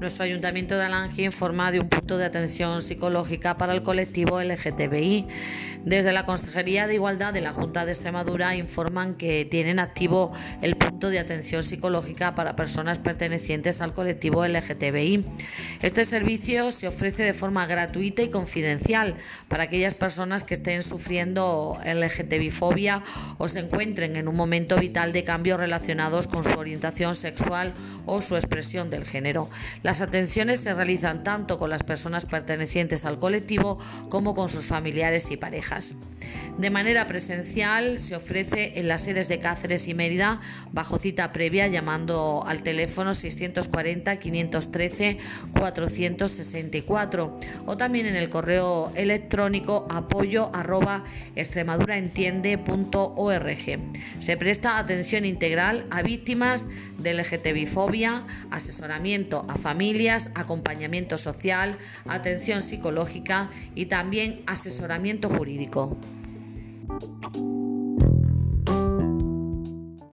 nuestro Ayuntamiento de Alange informa de un punto de atención psicológica para el colectivo LGTBI. Desde la Consejería de Igualdad de la Junta de Extremadura informan que tienen activo el punto de atención psicológica para personas pertenecientes al colectivo LGTBI. Este servicio se ofrece de forma gratuita y confidencial para aquellas personas que estén sufriendo LGTBI-fobia o se encuentren en un momento vital de cambios relacionados con su orientación sexual o su expresión del género. Las atenciones se realizan tanto con las personas pertenecientes al colectivo como con sus familiares y parejas. De manera presencial se ofrece en las sedes de Cáceres y Mérida bajo cita previa llamando al teléfono 640 513 464 o también en el correo electrónico apoyo arroba extremaduraentiende.org. Se presta atención integral a víctimas de LGTBI-fobia, asesoramiento a familias, acompañamiento social, atención psicológica y también asesoramiento jurídico. now.